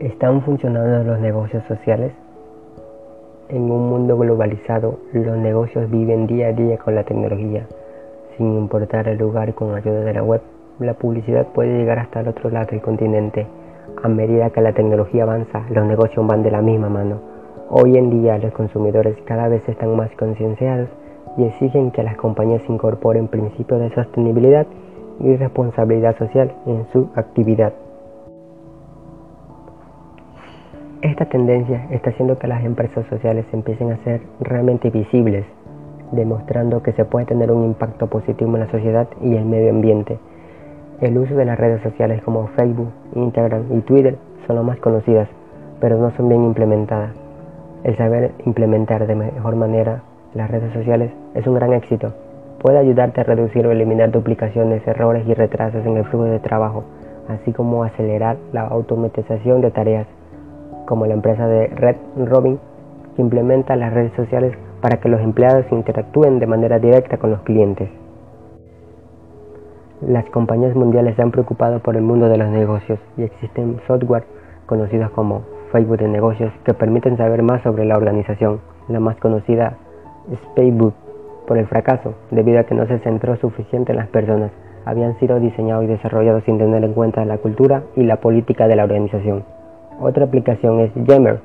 ¿Están funcionando los negocios sociales? En un mundo globalizado, los negocios viven día a día con la tecnología. Sin importar el lugar con ayuda de la web, la publicidad puede llegar hasta el otro lado del continente. A medida que la tecnología avanza, los negocios van de la misma mano. Hoy en día los consumidores cada vez están más concienciados y exigen que las compañías incorporen principios de sostenibilidad y responsabilidad social en su actividad. Esta tendencia está haciendo que las empresas sociales empiecen a ser realmente visibles, demostrando que se puede tener un impacto positivo en la sociedad y el medio ambiente. El uso de las redes sociales como Facebook, Instagram y Twitter son las más conocidas, pero no son bien implementadas. El saber implementar de mejor manera las redes sociales es un gran éxito. Puede ayudarte a reducir o eliminar duplicaciones, errores y retrasos en el flujo de trabajo, así como acelerar la automatización de tareas como la empresa de Red Robin, que implementa las redes sociales para que los empleados interactúen de manera directa con los clientes. Las compañías mundiales se han preocupado por el mundo de los negocios y existen software conocidos como Facebook de negocios que permiten saber más sobre la organización. La más conocida es Facebook por el fracaso, debido a que no se centró suficiente en las personas. Habían sido diseñados y desarrollados sin tener en cuenta la cultura y la política de la organización. Otra aplicación es Yammer,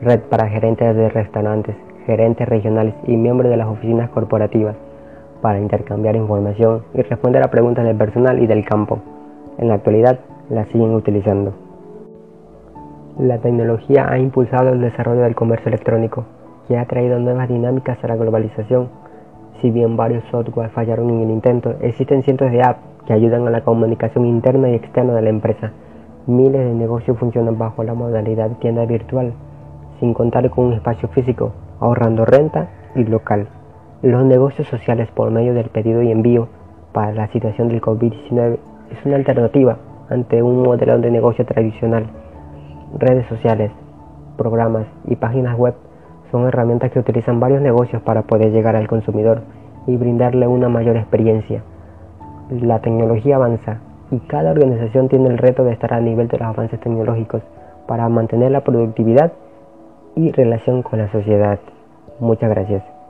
red para gerentes de restaurantes, gerentes regionales y miembros de las oficinas corporativas para intercambiar información y responder a preguntas del personal y del campo. En la actualidad la siguen utilizando. La tecnología ha impulsado el desarrollo del comercio electrónico, que ha traído nuevas dinámicas a la globalización. Si bien varios software fallaron en el intento, existen cientos de apps que ayudan a la comunicación interna y externa de la empresa Miles de negocios funcionan bajo la modalidad tienda virtual, sin contar con un espacio físico, ahorrando renta y local. Los negocios sociales por medio del pedido y envío para la situación del COVID-19 es una alternativa ante un modelo de negocio tradicional. Redes sociales, programas y páginas web son herramientas que utilizan varios negocios para poder llegar al consumidor y brindarle una mayor experiencia. La tecnología avanza y cada organización tiene el reto de estar a nivel de los avances tecnológicos para mantener la productividad y relación con la sociedad. Muchas gracias.